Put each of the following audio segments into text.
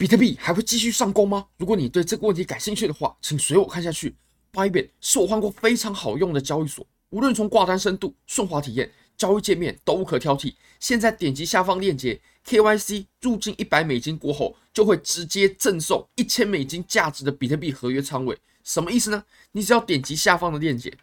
比特币还会继续上攻吗？如果你对这个问题感兴趣的话，请随我看下去。Bybit 是我换过非常好用的交易所，无论从挂单深度、顺滑体验、交易界面都无可挑剔。现在点击下方链接，KYC 入金一百美金过后，就会直接赠送一千美金价值的比特币合约仓位。什么意思呢？你只要点击下方的链接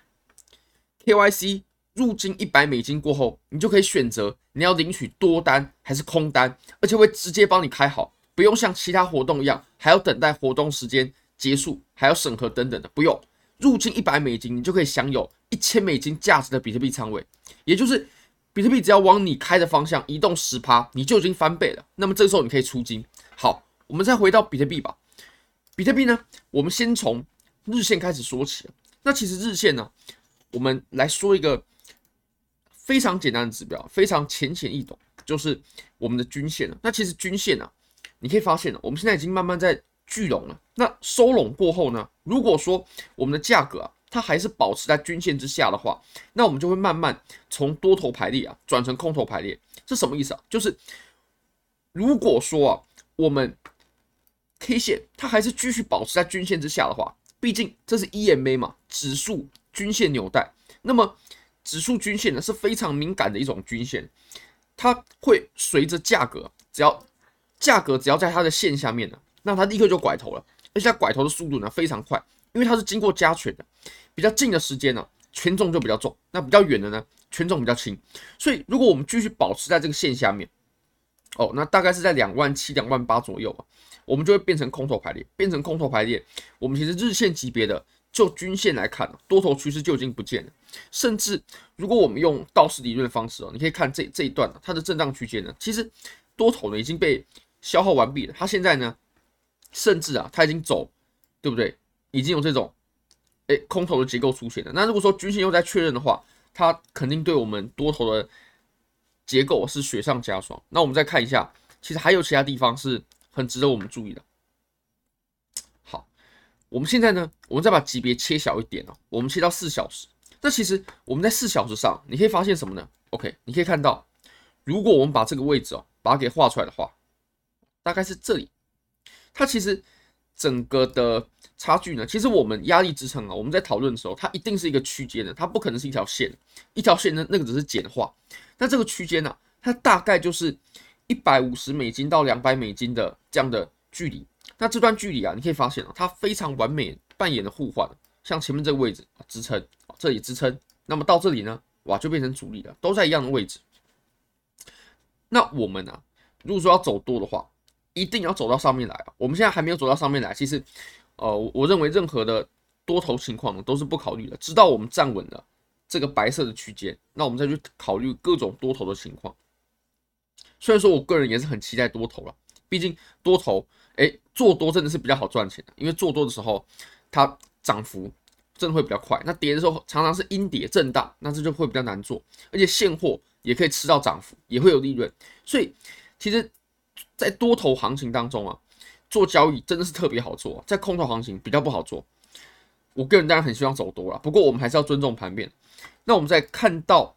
，KYC 入金一百美金过后，你就可以选择你要领取多单还是空单，而且会直接帮你开好。不用像其他活动一样，还要等待活动时间结束，还要审核等等的。不用，入金一百美金，你就可以享有一千美金价值的比特币仓位。也就是，比特币只要往你开的方向移动十趴，你就已经翻倍了。那么这时候你可以出金。好，我们再回到比特币吧。比特币呢，我们先从日线开始说起。那其实日线呢，我们来说一个非常简单的指标，非常浅显易懂，就是我们的均线了。那其实均线呢？你可以发现了，我们现在已经慢慢在聚拢了。那收拢过后呢？如果说我们的价格啊，它还是保持在均线之下的话，那我们就会慢慢从多头排列啊转成空头排列。是什么意思啊？就是如果说啊，我们 K 线它还是继续保持在均线之下的话，毕竟这是 EMA 嘛，指数均线纽带。那么指数均线呢是非常敏感的一种均线，它会随着价格只要。价格只要在它的线下面呢，那它立刻就拐头了，而且它拐头的速度呢非常快，因为它是经过加权的，比较近的时间呢，权重就比较重，那比较远的呢，权重比较轻，所以如果我们继续保持在这个线下面，哦，那大概是在两万七、两万八左右吧，我们就会变成空头排列，变成空头排列，我们其实日线级别的就均线来看，多头趋势就已经不见了，甚至如果我们用道氏理论的方式哦，你可以看这这一段它的震荡区间呢，其实多头呢已经被消耗完毕了，它现在呢，甚至啊，它已经走，对不对？已经有这种，哎，空头的结构出现了。那如果说均线又在确认的话，它肯定对我们多头的结构是雪上加霜。那我们再看一下，其实还有其他地方是很值得我们注意的。好，我们现在呢，我们再把级别切小一点哦，我们切到四小时。那其实我们在四小时上，你可以发现什么呢？OK，你可以看到，如果我们把这个位置哦，把它给画出来的话。大概是这里，它其实整个的差距呢，其实我们压力支撑啊，我们在讨论的时候，它一定是一个区间的，它不可能是一条线，一条线呢，那个只是简化。那这个区间呢，它大概就是一百五十美金到两百美金的这样的距离。那这段距离啊，你可以发现啊，它非常完美扮演了互换，像前面这个位置支撑，这里支撑，那么到这里呢，哇，就变成阻力了，都在一样的位置。那我们呢，如果说要走多的话，一定要走到上面来啊！我们现在还没有走到上面来。其实，呃，我认为任何的多头情况都是不考虑的，直到我们站稳了这个白色的区间，那我们再去考虑各种多头的情况。虽然说我个人也是很期待多头了，毕竟多头，哎，做多真的是比较好赚钱的，因为做多的时候它涨幅真的会比较快，那跌的时候常常是阴跌震荡，那这就会比较难做，而且现货也可以吃到涨幅，也会有利润，所以其实。在多头行情当中啊，做交易真的是特别好做，在空头行情比较不好做。我个人当然很希望走多了，不过我们还是要尊重盘面。那我们再看到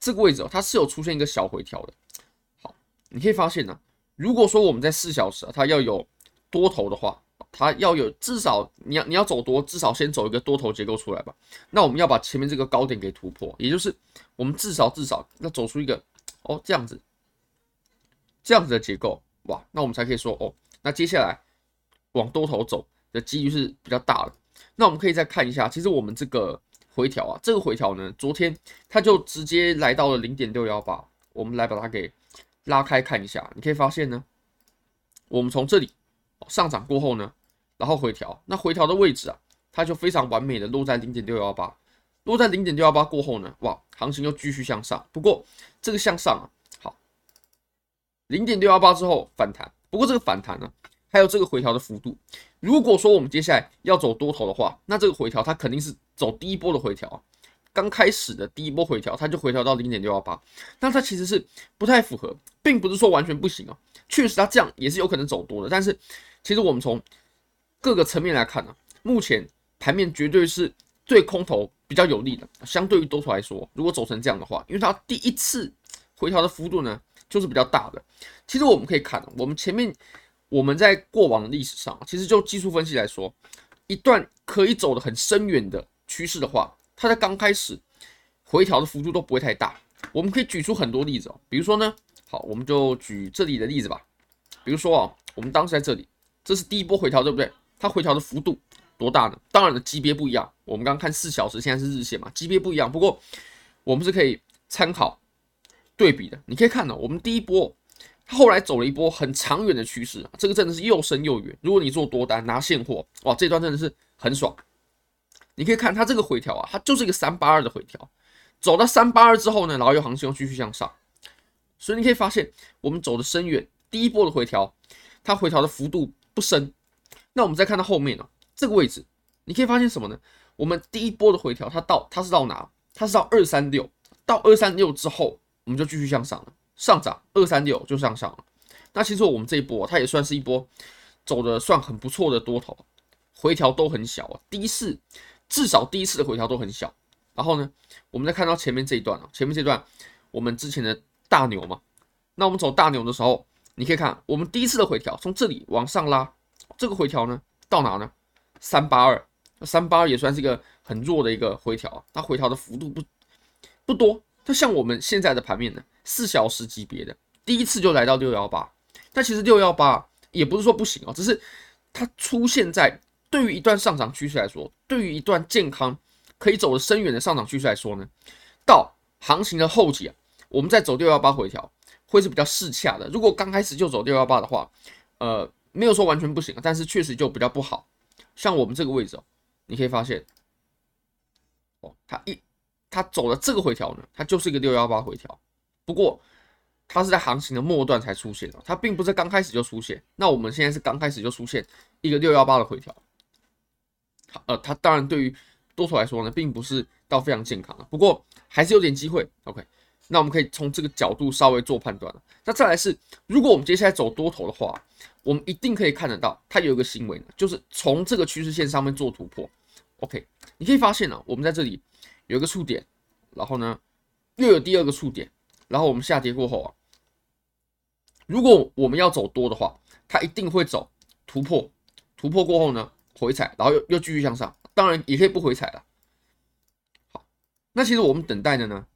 这个位置哦，它是有出现一个小回调的。好，你可以发现呢，如果说我们在四小时啊，它要有多头的话，它要有至少你要你要走多，至少先走一个多头结构出来吧。那我们要把前面这个高点给突破，也就是我们至少至少要走出一个哦这样子。这样子的结构，哇，那我们才可以说哦，那接下来往多头走的几率是比较大的。那我们可以再看一下，其实我们这个回调啊，这个回调呢，昨天它就直接来到了零点六幺八，我们来把它给拉开看一下，你可以发现呢，我们从这里上涨过后呢，然后回调，那回调的位置啊，它就非常完美的落在零点六幺八，落在零点六幺八过后呢，哇，行情又继续向上，不过这个向上啊。零点六幺八之后反弹，不过这个反弹呢，还有这个回调的幅度。如果说我们接下来要走多头的话，那这个回调它肯定是走第一波的回调啊。刚开始的第一波回调，它就回调到零点六幺八，那它其实是不太符合，并不是说完全不行啊。确实它这样也是有可能走多的，但是其实我们从各个层面来看呢，目前盘面绝对是对空头比较有利的，相对于多头来说，如果走成这样的话，因为它第一次回调的幅度呢。就是比较大的。其实我们可以看，我们前面我们在过往的历史上，其实就技术分析来说，一段可以走得很深远的趋势的话，它在刚开始回调的幅度都不会太大。我们可以举出很多例子哦，比如说呢，好，我们就举这里的例子吧。比如说啊，我们当时在这里，这是第一波回调，对不对？它回调的幅度多大呢？当然了，级别不一样。我们刚看四小时，现在是日线嘛，级别不一样。不过我们是可以参考对比的。你可以看到，我们第一波，它后来走了一波很长远的趋势，这个真的是又深又远。如果你做多单拿现货，哇，这段真的是很爽。你可以看它这个回调啊，它就是一个三八二的回调，走到三八二之后呢，然后又行情又继续向上。所以你可以发现，我们走的深远。第一波的回调，它回调的幅度不深。那我们再看到后面呢、这个位置，你可以发现什么呢？我们第一波的回调，它到它是到哪？它是到二三六，到二三六之后，我们就继续向上了，上涨二三六就向上了。那其实我们这一波，它也算是一波走的算很不错的多头，回调都很小啊。第一次至少第一次的回调都很小。然后呢，我们再看到前面这一段啊，前面这段我们之前的大牛嘛，那我们走大牛的时候。你可以看，我们第一次的回调从这里往上拉，这个回调呢到哪呢？三八二，三八二也算是一个很弱的一个回调，它回调的幅度不不多。就像我们现在的盘面呢，四小时级别的第一次就来到六幺八，但其实六幺八也不是说不行哦，只是它出现在对于一段上涨趋势来说，对于一段健康可以走得深远的上涨趋势来说呢，到行情的后期啊，我们再走六幺八回调。会是比较适恰的。如果刚开始就走六幺八的话，呃，没有说完全不行，但是确实就比较不好。像我们这个位置哦，你可以发现，哦，它一它走了这个回调呢，它就是一个六幺八回调。不过它是在行情的末段才出现的，它并不是刚开始就出现。那我们现在是刚开始就出现一个六幺八的回调，呃，它当然对于多头来说呢，并不是到非常健康的，不过还是有点机会。OK。那我们可以从这个角度稍微做判断了。那再来是，如果我们接下来走多头的话，我们一定可以看得到，它有一个行为呢，就是从这个趋势线上面做突破。OK，你可以发现呢，我们在这里有一个触点，然后呢又有第二个触点，然后我们下跌过后啊，如果我们要走多的话，它一定会走突破，突破过后呢回踩，然后又又继续向上。当然也可以不回踩了。好，那其实我们等待的呢？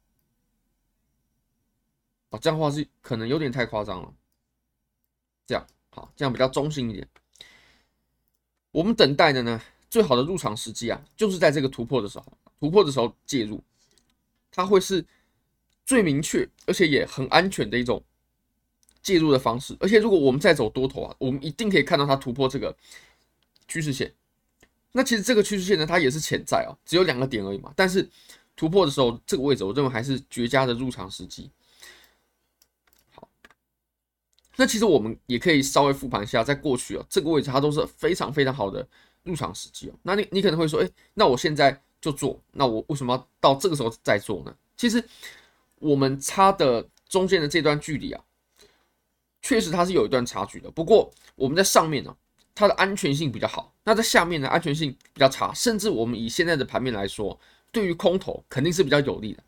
啊这样的话是可能有点太夸张了，这样好，这样比较中性一点。我们等待的呢，最好的入场时机啊，就是在这个突破的时候，突破的时候介入，它会是最明确而且也很安全的一种介入的方式。而且如果我们再走多头啊，我们一定可以看到它突破这个趋势线。那其实这个趋势线呢，它也是潜在啊，只有两个点而已嘛。但是突破的时候，这个位置我认为还是绝佳的入场时机。好那其实我们也可以稍微复盘一下，在过去哦，这个位置它都是非常非常好的入场时机哦。那你你可能会说，哎，那我现在就做，那我为什么要到这个时候再做呢？其实我们差的中间的这段距离啊，确实它是有一段差距的。不过我们在上面呢，它的安全性比较好；那在下面呢，安全性比较差。甚至我们以现在的盘面来说，对于空头肯定是比较有利的。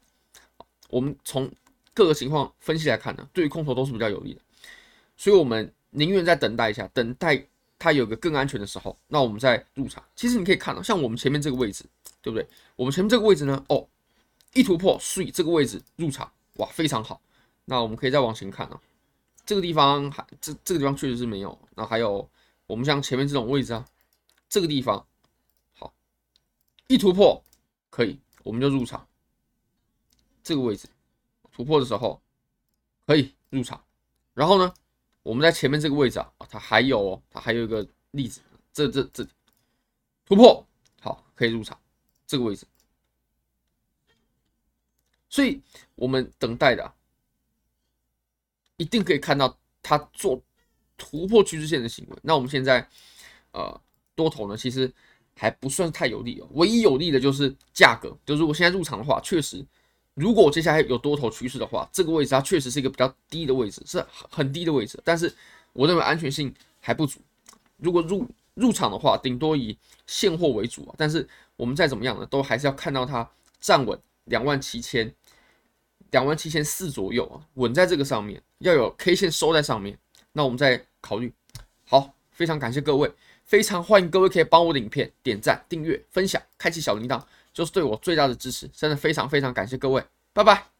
我们从各个情况分析来看呢，对于空头都是比较有利的。所以，我们宁愿再等待一下，等待它有个更安全的时候，那我们再入场。其实你可以看到，像我们前面这个位置，对不对？我们前面这个位置呢，哦，一突破，所以这个位置入场，哇，非常好。那我们可以再往前看啊，这个地方还这这个地方确实是没有。那还有我们像前面这种位置啊，这个地方好，一突破可以，我们就入场。这个位置突破的时候可以入场，然后呢？我们在前面这个位置啊，它还有哦，它还有一个例子，这这这突破好，可以入场这个位置，所以我们等待的一定可以看到它做突破趋势线的行为。那我们现在呃多头呢，其实还不算太有利哦，唯一有利的就是价格，就如果现在入场的话，确实。如果接下来有多头趋势的话，这个位置它确实是一个比较低的位置，是很低的位置。但是我认为安全性还不足。如果入入场的话，顶多以现货为主啊。但是我们再怎么样呢，都还是要看到它站稳两万七千、两万七千四左右啊，稳在这个上面，要有 K 线收在上面，那我们再考虑好，非常感谢各位，非常欢迎各位可以帮我的影片点赞、订阅、分享、开启小铃铛，就是对我最大的支持。真的非常非常感谢各位，拜拜。